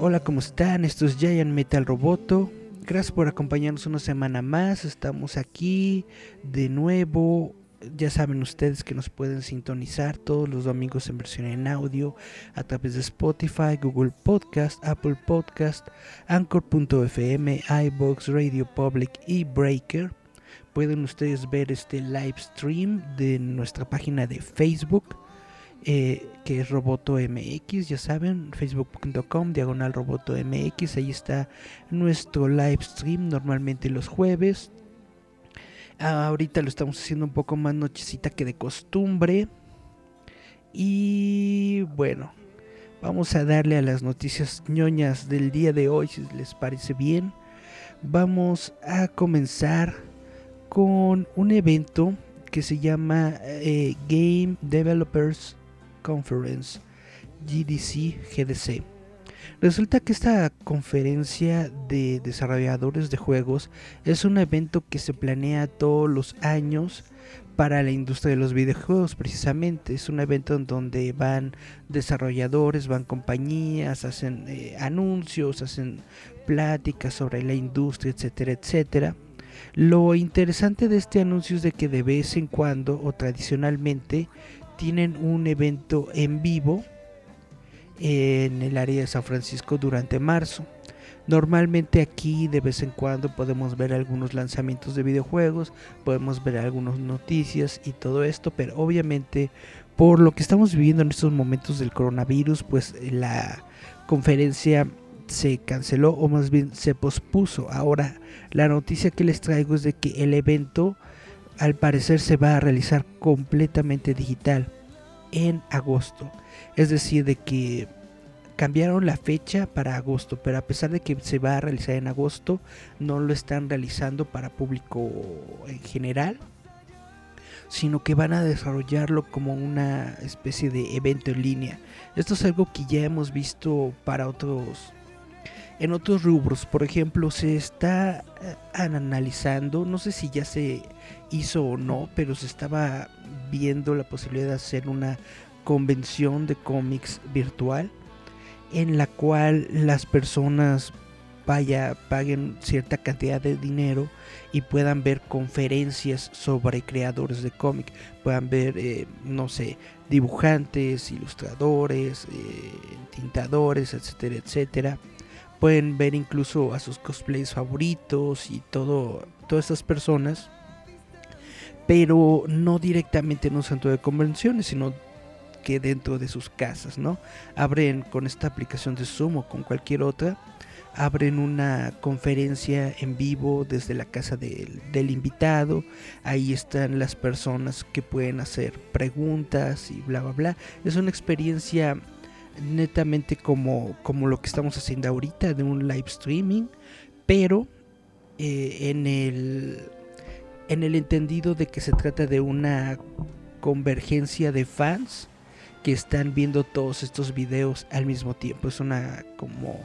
Hola, ¿cómo están? Esto es Giant Metal Roboto. Gracias por acompañarnos una semana más. Estamos aquí de nuevo. Ya saben ustedes que nos pueden sintonizar todos los domingos en versión en audio a través de Spotify, Google Podcast, Apple Podcast, Anchor.fm, iBox, Radio Public y Breaker. Pueden ustedes ver este live stream de nuestra página de Facebook eh, que es Roboto MX, ya saben, facebook.com, diagonal Roboto MX, ahí está nuestro live stream, normalmente los jueves. Ah, ahorita lo estamos haciendo un poco más nochecita que de costumbre. Y bueno, vamos a darle a las noticias ñoñas del día de hoy, si les parece bien. Vamos a comenzar con un evento que se llama eh, Game Developers Conference, GDC, GDC. Resulta que esta conferencia de desarrolladores de juegos es un evento que se planea todos los años para la industria de los videojuegos precisamente. Es un evento en donde van desarrolladores, van compañías, hacen eh, anuncios, hacen pláticas sobre la industria, etcétera, etcétera. Lo interesante de este anuncio es de que de vez en cuando o tradicionalmente tienen un evento en vivo en el área de San Francisco durante marzo. Normalmente aquí de vez en cuando podemos ver algunos lanzamientos de videojuegos, podemos ver algunas noticias y todo esto, pero obviamente por lo que estamos viviendo en estos momentos del coronavirus, pues la conferencia se canceló o más bien se pospuso. Ahora la noticia que les traigo es de que el evento al parecer se va a realizar completamente digital en agosto. Es decir, de que cambiaron la fecha para agosto, pero a pesar de que se va a realizar en agosto, no lo están realizando para público en general, sino que van a desarrollarlo como una especie de evento en línea. Esto es algo que ya hemos visto para otros en otros rubros, por ejemplo, se está eh, analizando, no sé si ya se hizo o no, pero se estaba viendo la posibilidad de hacer una convención de cómics virtual en la cual las personas vaya paguen cierta cantidad de dinero y puedan ver conferencias sobre creadores de cómic. Puedan ver eh, no sé dibujantes ilustradores eh, tintadores etcétera etcétera. Pueden ver incluso a sus cosplays favoritos y todo todas estas personas pero no directamente en un centro de convenciones sino que dentro de sus casas no abren con esta aplicación de Zoom o con cualquier otra abren una conferencia en vivo desde la casa del, invitado. Ahí están las personas que pueden hacer preguntas y bla bla bla. Es una experiencia netamente como, como lo que estamos haciendo ahorita de un live streaming, pero eh, en, el, en el entendido de que se trata de una convergencia de fans que están viendo todos estos videos al mismo tiempo. Es una como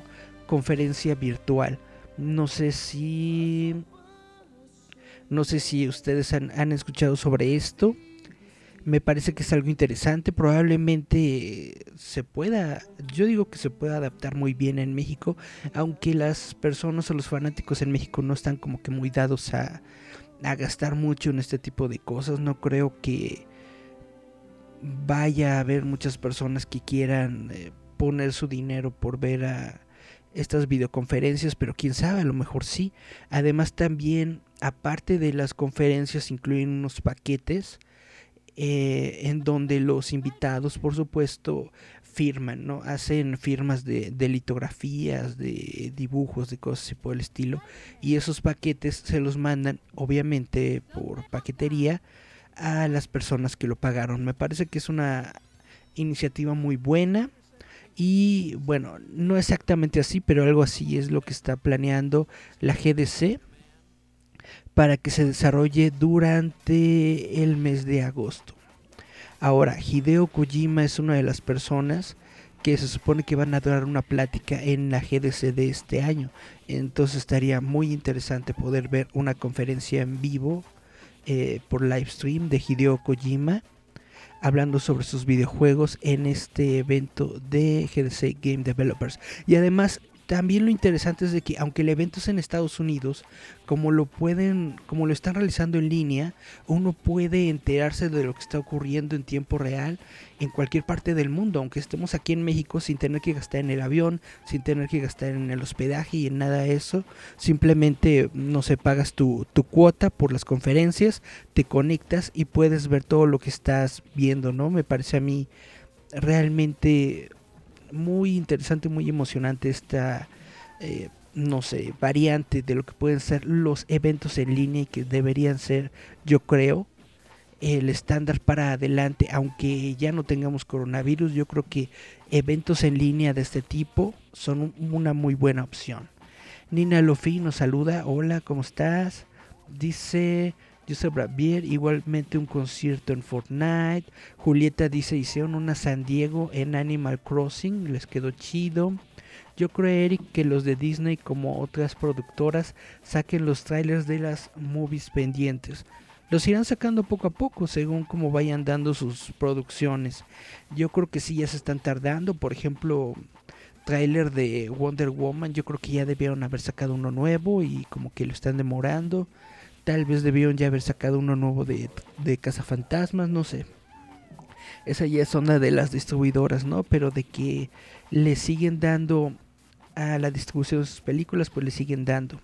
conferencia virtual. No sé si... No sé si ustedes han, escuchado sobre esto me parece que es algo interesante. Probablemente se pueda, yo digo que se pueda adaptar muy bien en México, aunque las personas o los fanáticos en México no están como que muy dados a, a gastar mucho en este tipo de cosas. No creo que vaya a haber muchas personas que quieran eh, poner su dinero por ver a estas videoconferencias, pero quién sabe, a lo mejor sí. Además también, aparte de las conferencias, incluyen unos paquetes eh, en donde los invitados, por supuesto, firman, ¿no? Hacen firmas de, litografías, de dibujos, de cosas así por el estilo. Y esos paquetes se los mandan, obviamente, por paquetería a las personas que lo pagaron. Me parece que es una iniciativa muy buena. Y bueno, no exactamente así, pero algo así es lo que está planeando la GDC para que se desarrolle durante el mes de agosto. Ahora, Hideo Kojima es una de las personas que se supone que van a dar una plática en la GDC de este año. Entonces estaría muy interesante poder ver una conferencia en vivo eh, por live stream de Hideo Kojima hablando sobre sus videojuegos en este evento de GDC Game Developers. Y además también lo interesante es de que aunque el evento es en Estados Unidos, como lo pueden, como lo están realizando en línea, uno puede enterarse de lo que está ocurriendo en tiempo real en cualquier parte del mundo, aunque estemos aquí en México sin tener que gastar en el avión, sin tener que gastar en el hospedaje y en nada de eso, simplemente no se pagas tu, tu cuota por las conferencias, te conectas y puedes ver todo lo que estás viendo, ¿no? Me parece a mí realmente muy interesante, muy emocionante esta, eh, no sé, variante de lo que pueden ser los eventos en línea y que deberían ser, yo creo, el estándar para adelante, aunque ya no tengamos coronavirus, yo creo que eventos en línea de este tipo son una muy buena opción. Nina Lofi nos saluda, hola, ¿cómo estás? Dice, Joseph Bravier, igualmente un concierto en Fortnite. Julieta dice, hicieron una San Diego en Animal Crossing, les quedó chido. Yo creo, Eric, que los de Disney, como otras productoras, saquen los trailers de las movies pendientes. Los irán sacando poco a poco, según como vayan dando sus producciones. Yo creo que sí, ya se están tardando. Por ejemplo, trailer de Wonder Woman, yo creo que ya debieron haber sacado uno nuevo y como que lo están demorando. Tal vez debieron ya haber sacado uno nuevo de, de Cazafantasmas, no sé. Esa ya es onda de las distribuidoras, ¿no? Pero de que le siguen dando a la distribución de sus películas, pues le siguen dando.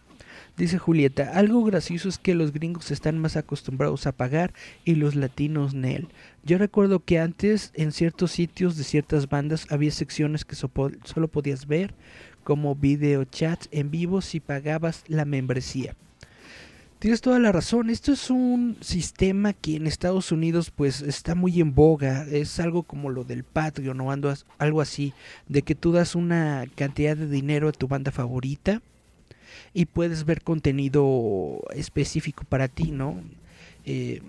Dice Julieta, algo gracioso es que los gringos están más acostumbrados a pagar y los latinos nel. Yo recuerdo que antes en ciertos sitios de ciertas bandas había secciones que solo podías ver como video chats en vivo si pagabas la membresía. Tienes toda la razón. Esto es un sistema que en Estados Unidos pues está muy en boga. Es algo como lo del Patreon o algo así. De que tú das una cantidad de dinero a tu banda favorita y puedes ver contenido específico para ti, ¿no? Eh,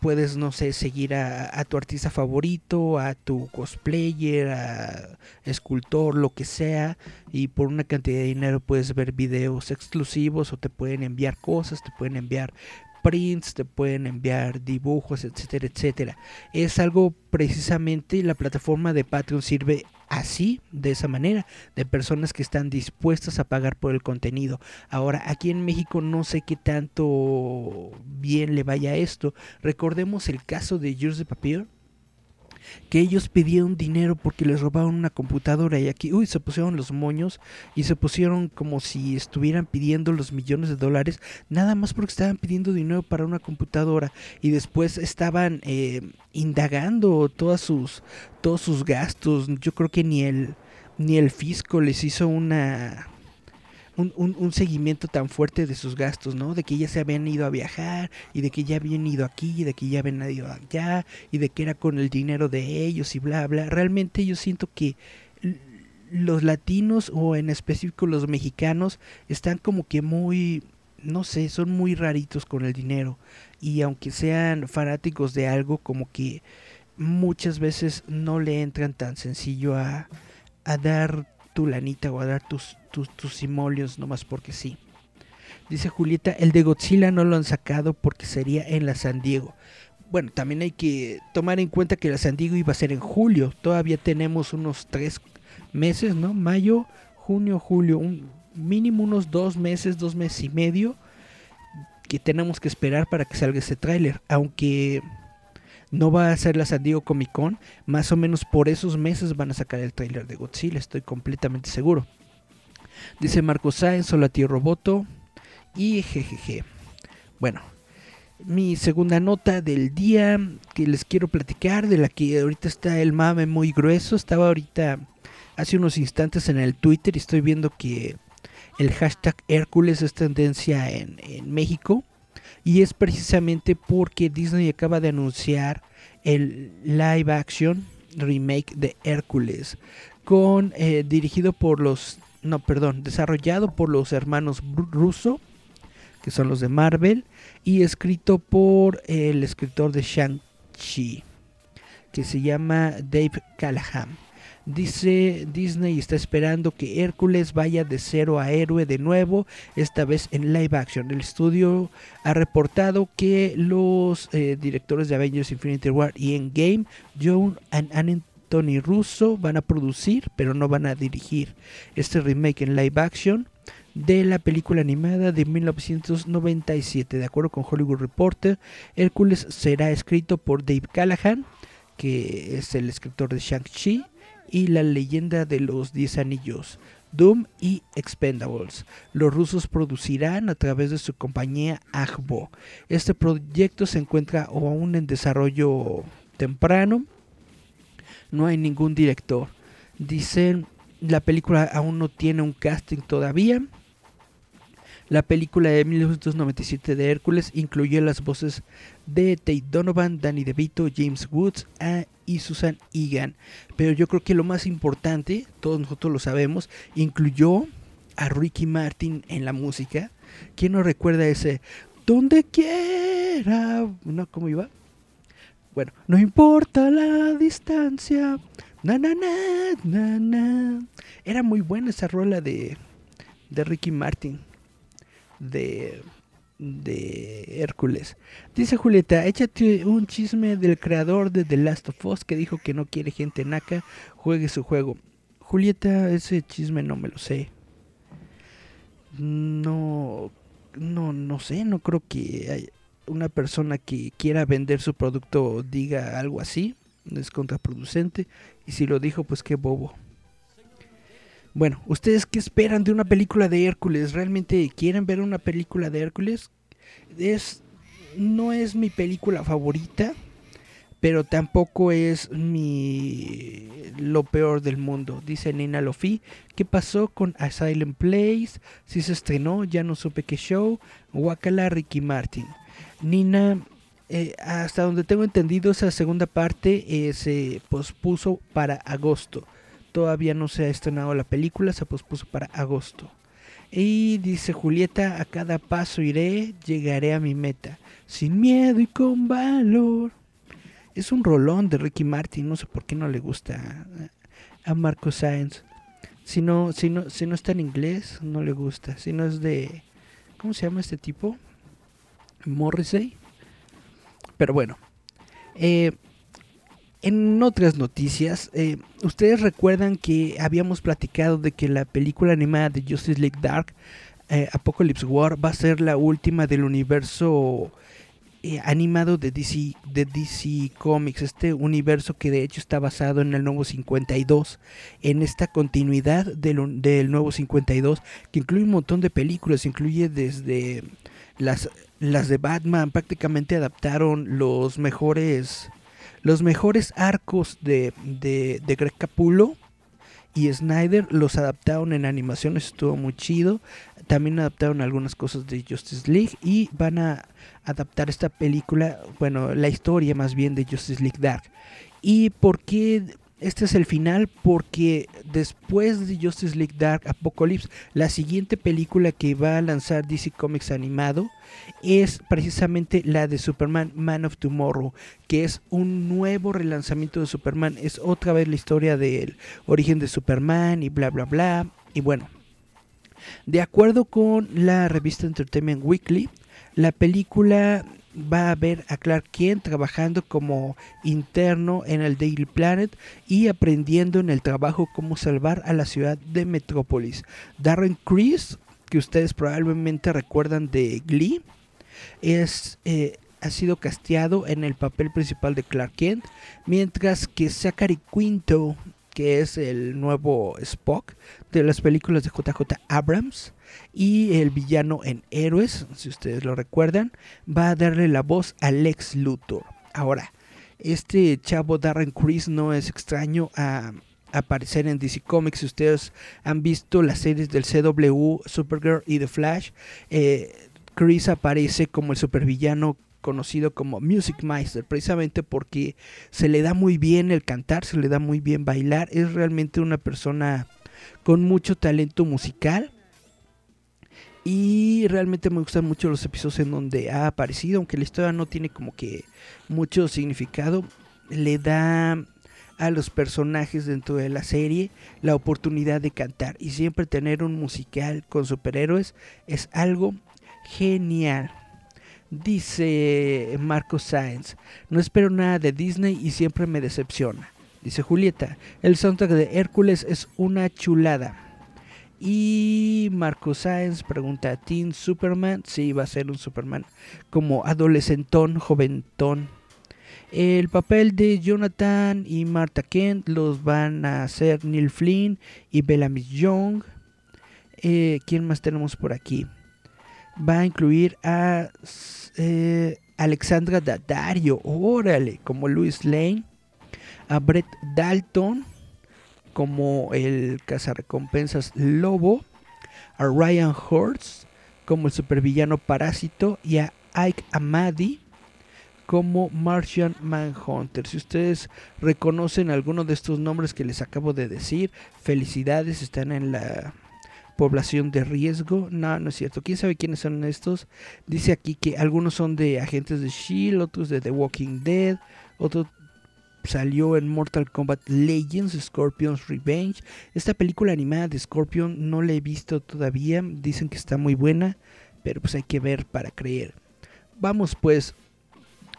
puedes, no sé, seguir a, tu artista favorito, a tu cosplayer, a escultor, lo que sea, y por una cantidad de dinero puedes ver videos exclusivos o te pueden enviar cosas, te pueden enviar prints, te pueden enviar dibujos, etcétera, etcétera. Es algo precisamente la plataforma de Patreon sirve así, de esa manera, de personas que están dispuestas a pagar por el contenido. Ahora, aquí en México no sé qué tanto bien le vaya esto. Recordemos el caso de Jules de Papier que ellos pidieron dinero porque les robaron una computadora y aquí, uy, se pusieron los moños y se pusieron como si estuvieran pidiendo los millones de dólares, nada más porque estaban pidiendo dinero para una computadora y después estaban eh, indagando todas sus, todos sus gastos. Yo creo que ni el, ni el fisco les hizo una un, seguimiento tan fuerte de sus gastos, ¿no? De que ya se habían ido a viajar y de que ya habían ido aquí y de que ya habían ido allá y de que era con el dinero de ellos y bla, bla. Realmente yo siento que los latinos o en específico los mexicanos están como que muy, no sé, son muy raritos con el dinero y aunque sean fanáticos de algo como que muchas veces no le entran tan sencillo a, a dar tu lanita o a dar tus, tus, tus simolios nomás porque sí. Dice Julieta, el de Godzilla no lo han sacado porque sería en la San Diego. Bueno, también hay que tomar en cuenta que la San Diego iba a ser en julio. Todavía tenemos unos tres meses, ¿no? Mayo, junio, julio, un, mínimo unos dos meses, dos meses y medio que tenemos que esperar para que salga ese tráiler. Aunque no va a ser la San Diego Comic Con, más o menos por esos meses van a sacar el tráiler de Godzilla, estoy completamente seguro. Dice Marco Sáenz, hola tío Roboto y jejeje. Bueno, mi segunda nota del día que les quiero platicar, de la que ahorita está el mame muy grueso. Estaba ahorita hace unos instantes en el Twitter y estoy viendo que el hashtag Hércules es tendencia en, en México. Y es precisamente porque Disney acaba de anunciar el live action remake de Hércules. Con eh, dirigido por los. No, perdón, desarrollado por los hermanos Russo, que son los de Marvel, y escrito por el escritor de Shang-Chi, que se llama Dave Callahan. Dice Disney está esperando que Hércules vaya de cero a héroe de nuevo, esta vez en live action. El estudio ha reportado que los eh, directores de Avengers Infinity War y Endgame, John and Anthony Russo, van a producir, pero no van a dirigir este remake en live action de la película animada de 1997. De acuerdo con Hollywood Reporter, Hércules será escrito por Dave Callahan, que es el escritor de Shang-Chi y la leyenda de los 10 anillos. Doom y Expendables. Los rusos producirán a través de su compañía Agbo. Este proyecto se encuentra aún en desarrollo temprano. No hay ningún director. Dicen la película aún no tiene un casting todavía. La película de 1997 de Hércules incluyó las voces de Tate Donovan, Danny DeVito, James Woods ah, y Susan Egan. Pero yo creo que lo más importante, todos nosotros lo sabemos, incluyó a Ricky Martin en la música. ¿Quién no recuerda ese donde quiera? ¿No? ¿Cómo iba? Bueno, no importa la distancia. Na, na, na, na, na. Era muy buena esa rola de, de Ricky Martin de, de Hércules. Dice Julieta, échate un chisme del creador de The Last of Us que dijo que no quiere gente naca, juegue su juego. Julieta, ese chisme no me lo sé. No, no, no sé, no creo que una persona que quiera vender su producto diga algo así. Es contraproducente. Y si lo dijo, pues qué bobo. Bueno, ¿ustedes qué esperan de una película de Hércules? ¿Realmente quieren ver una película de Hércules? Es, no es mi película favorita, pero tampoco es mi lo peor del mundo. Dice Nina Lofi, ¿qué pasó con Asylum Place? Si se estrenó, ya no supe qué show. Wakala Ricky Martin. Nina, eh, hasta donde tengo entendido, esa segunda parte eh, se pospuso para agosto. Todavía no se ha estrenado la película, se pospuso para agosto. Y dice Julieta, a cada paso iré, llegaré a mi meta, sin miedo y con valor. Es un rolón de Ricky Martin, no sé por qué no le gusta a Marco Sáenz. Si no, si, no, si no está en inglés, no le gusta. Si no es de... ¿Cómo se llama este tipo? Morrissey. Pero bueno. Eh, en otras noticias, eh, ustedes recuerdan que habíamos platicado de que la película animada de Justice League Dark, eh, Apocalypse War, va a ser la última del universo eh, animado de DC, de DC Comics, este universo que de hecho está basado en el nuevo 52, en esta continuidad del, del nuevo 52, que incluye un montón de películas, incluye desde las, las de Batman, prácticamente adaptaron los mejores los mejores arcos de, de, de Greg Capullo y Snyder los adaptaron en animaciones, estuvo muy chido. También adaptaron algunas cosas de Justice League y van a adaptar esta película, bueno, la historia más bien de Justice League Dark. ¿Y por qué este es el final porque después de Justice League Dark Apocalypse, la siguiente película que va a lanzar DC Comics animado es precisamente la de Superman Man of Tomorrow, que es un nuevo relanzamiento de Superman, es otra vez la historia del origen de Superman y bla bla bla. Y bueno, de acuerdo con la revista Entertainment Weekly, la película va a ver a Clark Kent trabajando como interno en el Daily Planet y aprendiendo en el trabajo cómo salvar a la ciudad de Metrópolis. Darren Criss, que ustedes probablemente recuerdan de Glee, es, eh, ha sido casteado en el papel principal de Clark Kent, mientras que Zachary Quinto que es el nuevo Spock de las películas de JJ Abrams. Y el villano en Héroes, si ustedes lo recuerdan, va a darle la voz a Lex Luthor. Ahora, este chavo Darren Criss no es extraño a aparecer en DC Comics. Si ustedes han visto las series del CW, Supergirl y The Flash, eh, Chris aparece como el supervillano conocido como Music Meister, precisamente porque se le da muy bien el cantar, se le da muy bien bailar, es realmente una persona con mucho talento musical. Y realmente me gustan mucho los episodios en donde ha aparecido, aunque la historia no tiene como que mucho significado, le da a los personajes dentro de la serie la oportunidad de cantar y siempre tener un musical con superhéroes es algo genial. Dice Marco Sáenz, no espero nada de Disney y siempre me decepciona. Dice Julieta, el soundtrack de Hércules es una chulada. Y Marco Sáenz pregunta, ¿Teen Superman? Sí, va a ser un Superman como adolescentón, joventón. El papel de Jonathan y Martha Kent los van a hacer Neil Flynn y Bellamy Young. Eh, ¿Quién más tenemos por aquí? Va a incluir a eh, Alexandra Daddario, órale, como Louis Lane, a Brett Dalton como el cazarrecompensas Lobo, a Ryan Horst como el supervillano Parásito. Y a Ike Amadi como Martian Manhunter. Si ustedes reconocen alguno de estos nombres que les acabo de decir, felicidades, están en la población de riesgo. No, no es cierto. ¿Quién sabe quiénes son estos? Dice aquí que algunos son de agentes de Shield, otros de The Walking Dead, otro salió en Mortal Kombat Legends, Scorpion's Revenge. Esta película animada de Scorpion no la he visto todavía. Dicen que está muy buena, pero pues hay que ver para creer. Vamos pues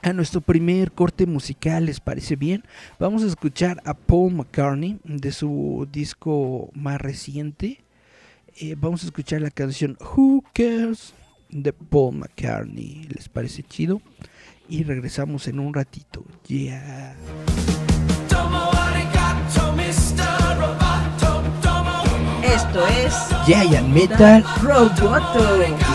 a nuestro primer corte musical, ¿les parece bien? Vamos a escuchar a Paul McCartney de su disco más reciente. Eh, vamos a escuchar la canción Who Cares de Paul McCartney. ¿Les parece chido? Y regresamos en un ratito. Yeah. Esto es Giant Metal Roboto.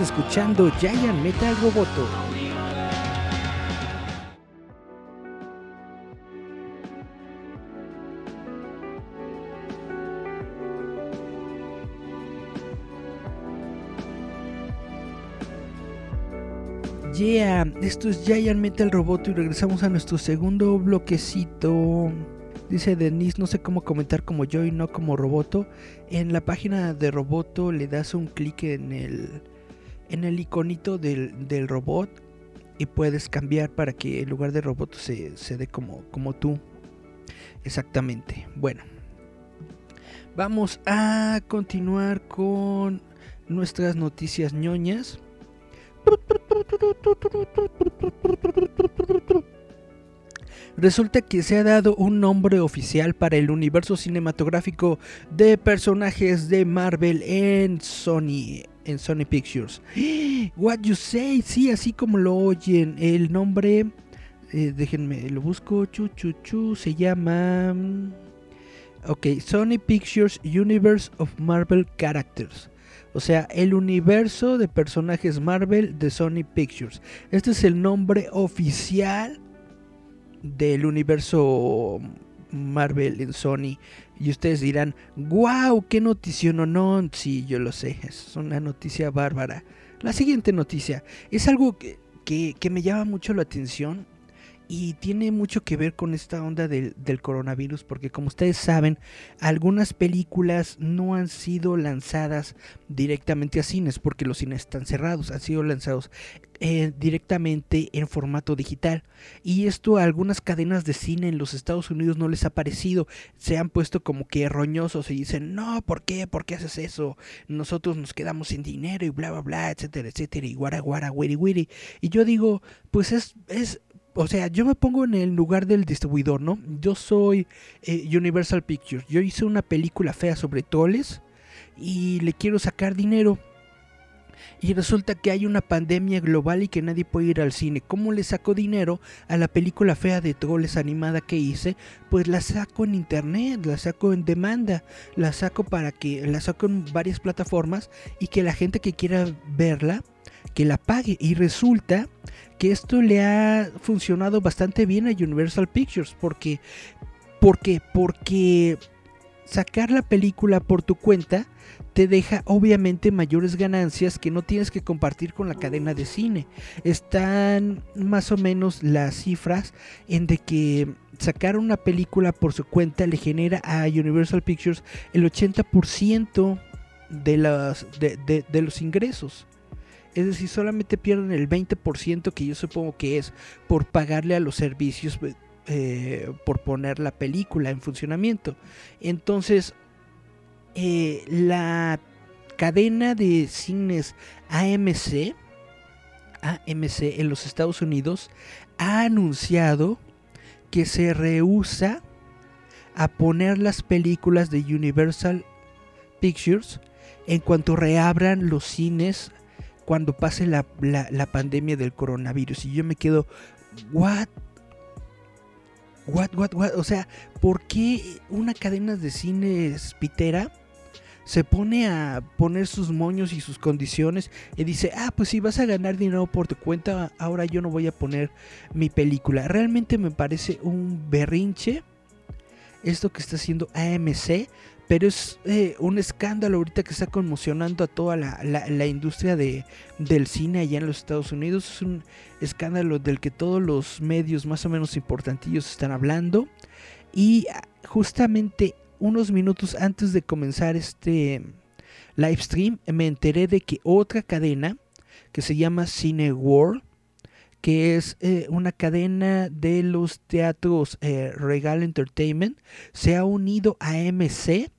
Escuchando Giant Metal Roboto. Yeah, esto es Giant Metal Roboto y regresamos a nuestro segundo bloquecito. Dice Denise, no sé cómo comentar como yo y no como Roboto. En la página de Roboto le das un clic en el, en el iconito del, del robot y puedes cambiar para que en lugar de Roboto se, se dé como, como tú. Exactamente. Bueno, vamos a continuar con nuestras noticias ñoñas. Resulta que se ha dado un nombre oficial para el universo cinematográfico de personajes de Marvel en Sony, en Sony Pictures. What you say, sí, así como lo oyen, el nombre, eh, déjenme, lo busco, chu, chu, chu, se llama, mm, ok, Sony Pictures Universe of Marvel Characters. O sea, el universo de personajes Marvel de Sony Pictures. Este es el nombre oficial del universo Marvel en Sony. Y ustedes dirán, wow, qué noticia, no, no, sí, yo lo sé, es una noticia bárbara. La siguiente noticia es algo que, que me llama mucho la atención y tiene mucho que ver con esta onda del, coronavirus, porque como ustedes saben, algunas películas no han sido lanzadas directamente a cines, porque los cines están cerrados, han sido lanzados eh, directamente en formato digital. Y esto a algunas cadenas de cine en los Estados Unidos no les ha parecido, se han puesto como que roñosos y dicen, no, ¿por qué? ¿Por qué haces eso? Nosotros nos quedamos sin dinero y bla, bla, bla, etcétera, etcétera, y guara, guara, wiri, wiri. Y yo digo, pues es... es o sea, yo me pongo en el lugar del distribuidor, ¿no? Yo soy eh, Universal Pictures. Yo hice una película fea sobre toles y le quiero sacar dinero. Y resulta que hay una pandemia global y que nadie puede ir al cine. ¿Cómo le saco dinero a la película fea de troles animada que hice? Pues la saco en internet, la saco en demanda, la saco para que la saco en varias plataformas y que la gente que quiera verla que la pague y resulta que esto le ha funcionado bastante bien a Universal Pictures porque porque porque sacar la película por tu cuenta te deja obviamente mayores ganancias que no tienes que compartir con la cadena de cine. Están más o menos las cifras en de que sacar una película por su cuenta le genera a Universal Pictures el 80% de, de, de los ingresos. Es decir, solamente pierden el 20% que yo supongo que es por pagarle a los servicios, eh, por poner la película en funcionamiento. Entonces, eh, la cadena de cines AMC, AMC en los Estados Unidos, ha anunciado que se rehúsa a poner las películas de Universal Pictures en cuanto reabran los cines cuando pase la, la, pandemia del coronavirus. Y yo me quedo, ¿what? ¿What, what, what? O sea, ¿por qué una cadena de cines pitera se pone a poner sus moños y sus condiciones y dice, ah, pues si vas a ganar dinero por tu cuenta, ahora yo no voy a poner mi película? Realmente me parece un berrinche esto que está haciendo AMC pero es eh, un escándalo ahorita que está conmocionando a toda la, la, industria de, del cine allá en los Estados Unidos. Es un escándalo del que todos los medios más o menos importantillos están hablando. Y justamente unos minutos antes de comenzar este live stream me enteré de que otra cadena que se llama Cine que es eh, una cadena de los teatros eh, Regal Entertainment, se ha unido a MC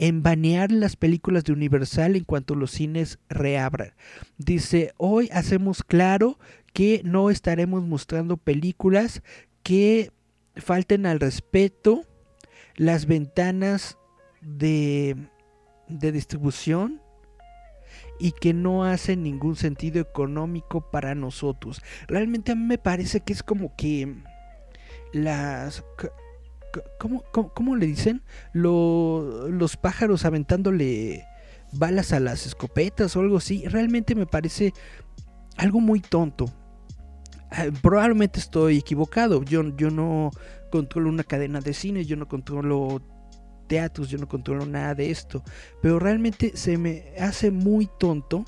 en banear las películas de Universal en cuanto los cines reabran. Dice, hoy hacemos claro que no estaremos mostrando películas que falten al respeto las ventanas de, de distribución y que no hacen ningún sentido económico para nosotros. Realmente a mí me parece que es como que las ¿Cómo, cómo, le dicen? Lo, los pájaros aventándole balas a las escopetas o algo así. Realmente me parece algo muy tonto. Ah, Probablemente estoy equivocado. Yo, yo no controlo una cadena de cine, yo no controlo teatros, yo no controlo nada de esto. Pero realmente se me hace muy tonto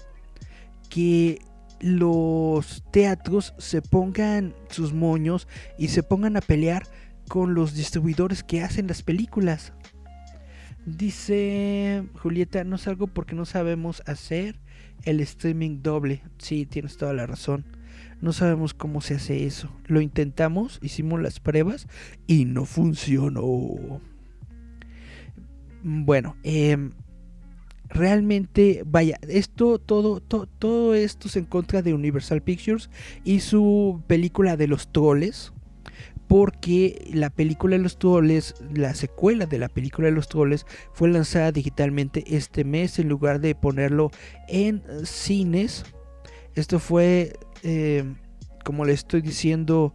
que los teatros se pongan sus moños y se pongan a pelear con los distribuidores que hacen las películas. Dice Julieta, no salgo porque no sabemos hacer el streaming doble. Sí, tienes toda la razón. No sabemos cómo se hace eso. Lo intentamos, hicimos las pruebas y no funcionó. Bueno, em, realmente, vaya, esto, todo, to- todo esto es en contra de Universal Pictures y su película de los troles. Porque la película de los troles, la secuela de la película de los troles, fue lanzada digitalmente este mes en lugar de ponerlo en cines. Esto fue, eh, como le estoy diciendo,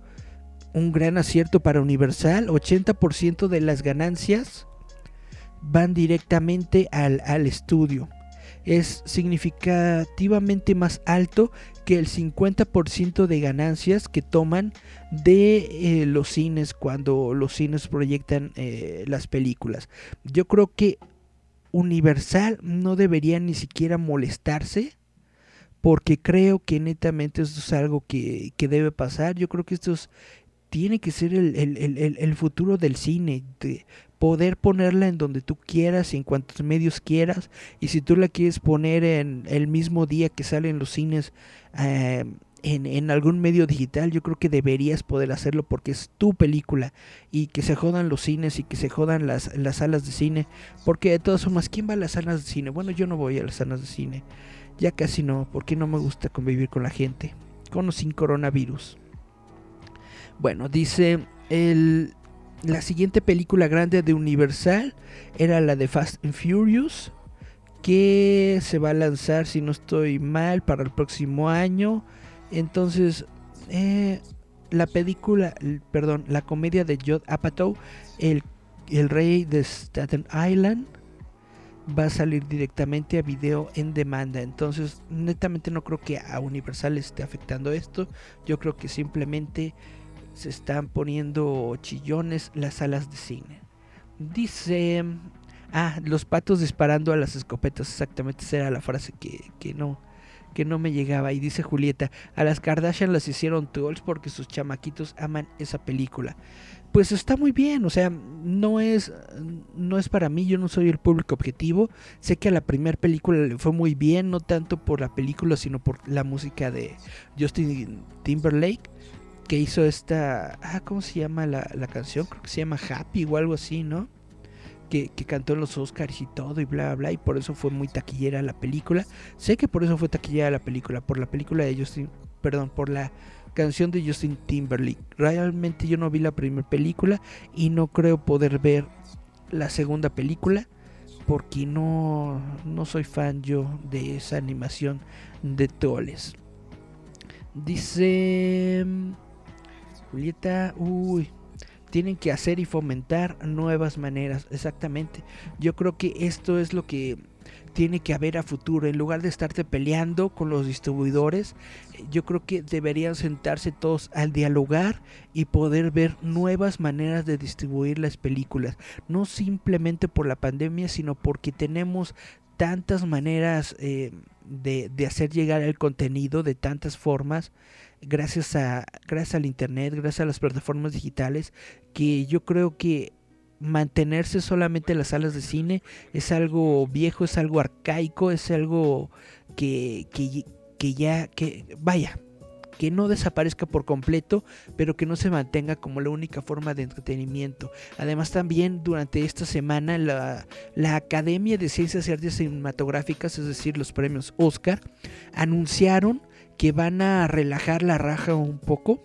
un gran acierto para Universal. 80% de las ganancias van directamente al, al estudio. Es significativamente más alto que el 50% de ganancias que toman de eh, los cines cuando los cines proyectan eh, las películas. Yo creo que Universal no debería ni siquiera molestarse porque creo que netamente esto es algo que, que debe pasar. Yo creo que esto es- tiene que ser el, el- el- el- futuro del cine, de poder ponerla en donde tú quieras, en cuantos medios quieras, y si tú la quieres poner en el mismo día que salen los cines eh, en, en algún medio digital, yo creo que deberías poder hacerlo porque es tu película y que se jodan los cines y que se jodan las, las salas de cine, porque de todas formas, ¿quién va a las salas de cine? Bueno, yo no voy a las salas de cine. Ya casi no, porque no me gusta convivir con la gente, con o sin coronavirus. Bueno, dice el, la siguiente película grande de Universal era la de Fast and Furious, que se va a lanzar, si no estoy mal, para el próximo año. Entonces, eh, la película, perdón, la comedia de Judd Apatow, el, el rey de Staten Island, va a salir directamente a video en demanda. Entonces, netamente no creo que a Universal esté afectando esto. Yo creo que simplemente se están poniendo chillones las salas de cine. Dice... Ah, los patos disparando a las escopetas. Exactamente, esa era la frase que, que no que no me llegaba. Y dice Julieta, a las Kardashian las hicieron trolls porque sus chamaquitos aman esa película. Pues está muy bien, o sea, no es, no es para mí, yo no soy el público objetivo. Sé que a la primera película le fue muy bien, no tanto por la película, sino por la música de Justin Timberlake, que hizo esta, ah, ¿cómo se llama la, la canción? Creo que se llama Happy o algo así, ¿no? Que, que, cantó en los Oscars y todo y bla bla y por eso fue muy taquillera la película. Sé que por eso fue taquillera la película, por la película de Justin, perdón, por la canción de Justin Timberlake. Realmente yo no vi la primera película y no creo poder ver la segunda película porque no, no soy fan yo de esa animación de troles. Dice Julieta, uy, tienen que hacer y fomentar nuevas maneras, exactamente. Yo creo que esto es lo que tiene que haber a futuro. En lugar de estarte peleando con los distribuidores, yo creo que deberían sentarse todos al dialogar y poder ver nuevas maneras de distribuir las películas. No simplemente por la pandemia, sino porque tenemos tantas maneras eh, de, de, hacer llegar el contenido de tantas formas gracias a gracias al internet gracias a las plataformas digitales que yo creo que mantenerse solamente en las salas de cine es algo viejo es algo arcaico es algo que, que, que ya que vaya que no desaparezca por completo, pero que no se mantenga como la única forma de entretenimiento. Además también durante esta semana la, la Academia de Ciencias y Artes Cinematográficas, es decir, los premios Oscar, anunciaron que van a relajar la raja un poco.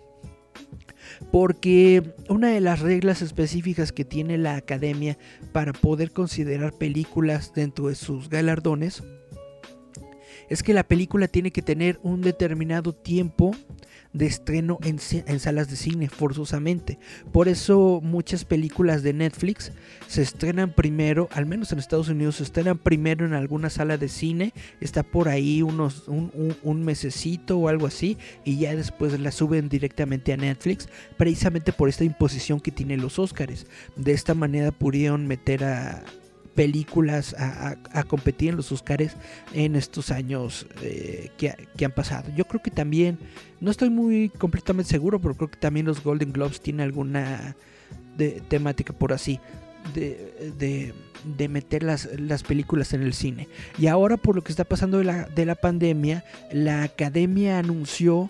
Porque una de las reglas específicas que tiene la academia para poder considerar películas dentro de sus galardones es que la película tiene que tener un determinado tiempo de estreno en, salas de cine, forzosamente. Por eso muchas películas de Netflix se estrenan primero, al menos en Estados Unidos, se estrenan primero en alguna sala de cine, está por ahí unos, un, un, mesecito o algo así, y ya después la suben directamente a Netflix, precisamente por esta imposición que tienen los Oscars. De esta manera pudieron meter a películas a, competir en los Oscars en estos años eh, que, que han pasado. Yo creo que también, no estoy muy completamente seguro, pero creo que también los Golden Globes tienen alguna de, temática por así. De, de- de meter las, las películas en el cine. Y ahora por lo que está pasando de la, de la pandemia, la academia anunció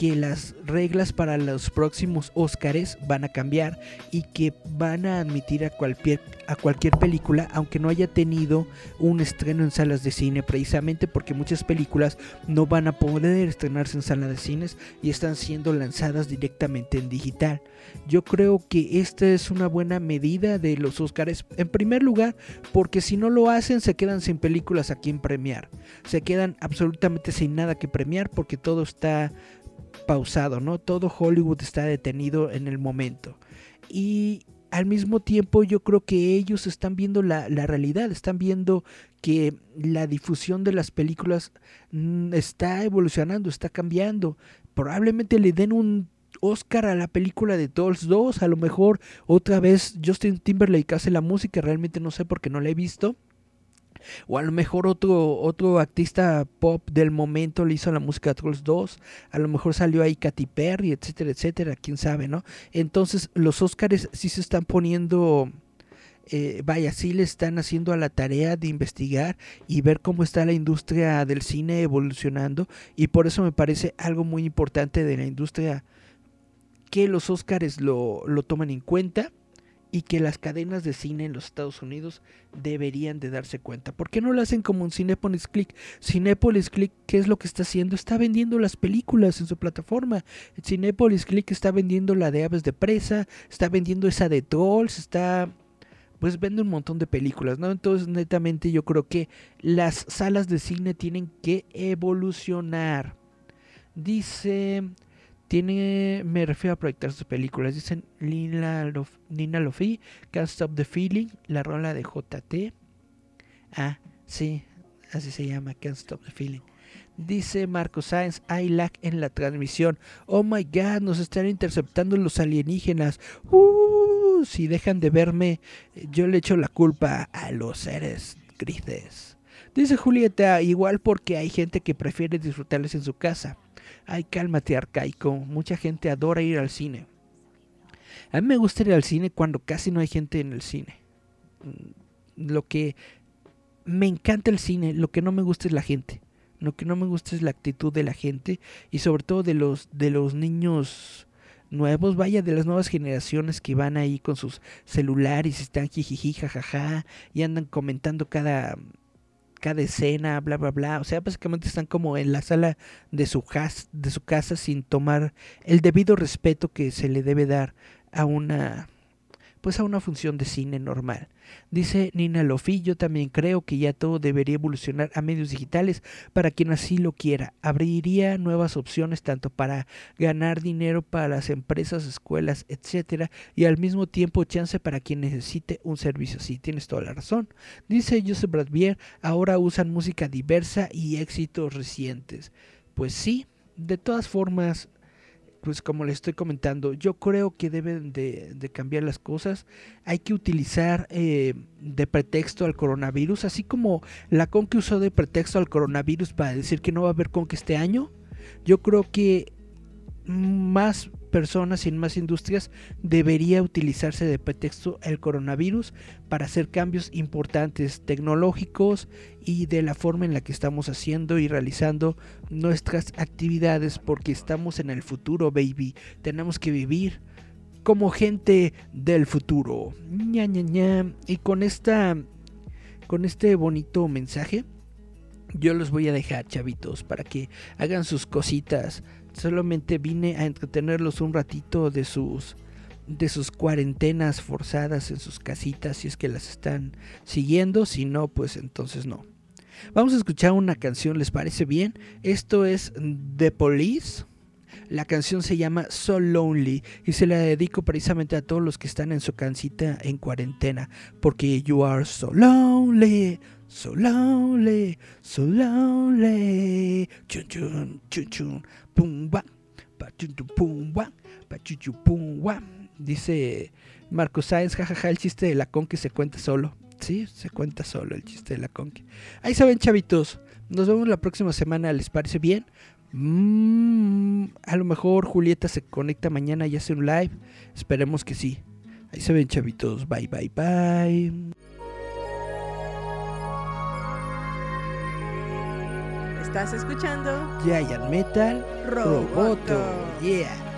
que las reglas para los próximos Óscares van a cambiar y que van a admitir a cualquier, a cualquier película, aunque no haya tenido un estreno en salas de cine, precisamente porque muchas películas no van a poder estrenarse en salas de cines y están siendo lanzadas directamente en digital. Yo creo que esta es una buena medida de los Óscares, en primer lugar, porque si no lo hacen se quedan sin películas aquí en premiar, se quedan absolutamente sin nada que premiar porque todo está pausado, ¿no? Todo Hollywood está detenido en el momento. Y al mismo tiempo yo creo que ellos están viendo la, la realidad, están viendo que la difusión de las películas mm, está evolucionando, está cambiando. Probablemente le den un Oscar a la película de Trolls 2, a lo mejor otra vez Justin Timberlake hace la música, realmente no sé porque no la he visto. O a lo mejor otro, otro artista pop del momento le hizo la música a Trolls 2. A lo mejor salió ahí Katy Perry, etcétera, etcétera. Quién sabe, ¿no? Entonces los Oscars sí se están poniendo... eh, vaya, sí le están haciendo a la tarea de investigar y ver cómo está la industria del cine evolucionando. Y por eso me parece algo muy importante de la industria que los Oscars lo, lo tomen en cuenta y que las cadenas de cine en los Estados Unidos deberían de darse cuenta. ¿Por qué no lo hacen como en Cinepolis Click? Cinepolis Click, ¿qué es lo que está haciendo? Está vendiendo las películas en su plataforma. Cinepolis Click está vendiendo la de Aves de Presa, está vendiendo esa de Trolls, está... Pues vende un montón de películas, ¿no? Entonces, netamente, yo creo que las salas de cine tienen que evolucionar. Dice tiene, me refiero a proyectar sus películas. Dicen Nina, Lof, Nina Lofi, Can't Stop the Feeling, la rola de JT. Ah, sí, así se llama, Can't Stop the Feeling. Dice Marco Sáenz, hay lag en la transmisión. Oh my god, nos están interceptando los alienígenas. Uh, si dejan de verme, yo le echo la culpa a los seres grises. Dice Julieta, igual porque hay gente que prefiere disfrutarles en su casa. Ay, cálmate, arcaico. Mucha gente adora ir al cine. A mí me gusta ir al cine cuando casi no hay gente en el cine. Mm, Lo que me encanta el cine, lo que no me gusta es la gente. Lo que no me gusta es la actitud de la gente y sobre todo de los de los niños nuevos, vaya, de las nuevas generaciones que van ahí con sus celulares están jijiji, jajaja y andan comentando cada cada escena, bla bla bla, o sea, básicamente están como en la sala de su casa, de su casa sin tomar el debido respeto que se le debe dar a una pues a una función de cine normal. Dice Nina Lofi, yo también creo que ya todo debería evolucionar a medios digitales para quien así lo quiera. Abriría nuevas opciones tanto para ganar dinero para las empresas, escuelas, etcétera, y al mismo tiempo chance para quien necesite un servicio así. Tienes toda la razón. Dice Joseph Bradbier, ahora usan música diversa y éxitos recientes. Pues sí, de todas formas, pues como les estoy comentando, yo creo que deben de, cambiar las cosas. Hay que utilizar eh, de pretexto al coronavirus, así como la con que usó de pretexto al coronavirus para decir que no va a haber con que este año. Yo creo que más personas y en más industrias debería utilizarse de pretexto el coronavirus para hacer cambios importantes tecnológicos y de la forma en la que estamos haciendo y realizando nuestras actividades porque estamos en el futuro baby tenemos que vivir como gente del futuro ña, ña, ña. y con esta con este bonito mensaje yo los voy a dejar chavitos para que hagan sus cositas solamente vine a entretenerlos un ratito de sus de sus cuarentenas forzadas en sus casitas si es que las están siguiendo, si no pues entonces no. Vamos a escuchar una canción, ¿les parece bien? Esto es The Police. La canción se llama So Lonely y se la dedico precisamente a todos los que están en su cancita en cuarentena. Porque you are so lonely, so lonely, so lonely. Chun chun, chun chun, pum wa, pa chun chun, pum wa, pa chun chun, pum wa. Dice Marco Sáenz, jajaja, el chiste de la con que se cuenta solo. Sí, se cuenta solo el chiste de la conque. Ahí saben, chavitos. Nos vemos la próxima semana. ¿Les parece bien? Mm, a lo mejor Julieta se conecta mañana y hace un live. Esperemos que sí. Ahí se ven, chavitos. Bye, bye, bye. Estás escuchando Giant Metal Roboto. Roboto. Yeah.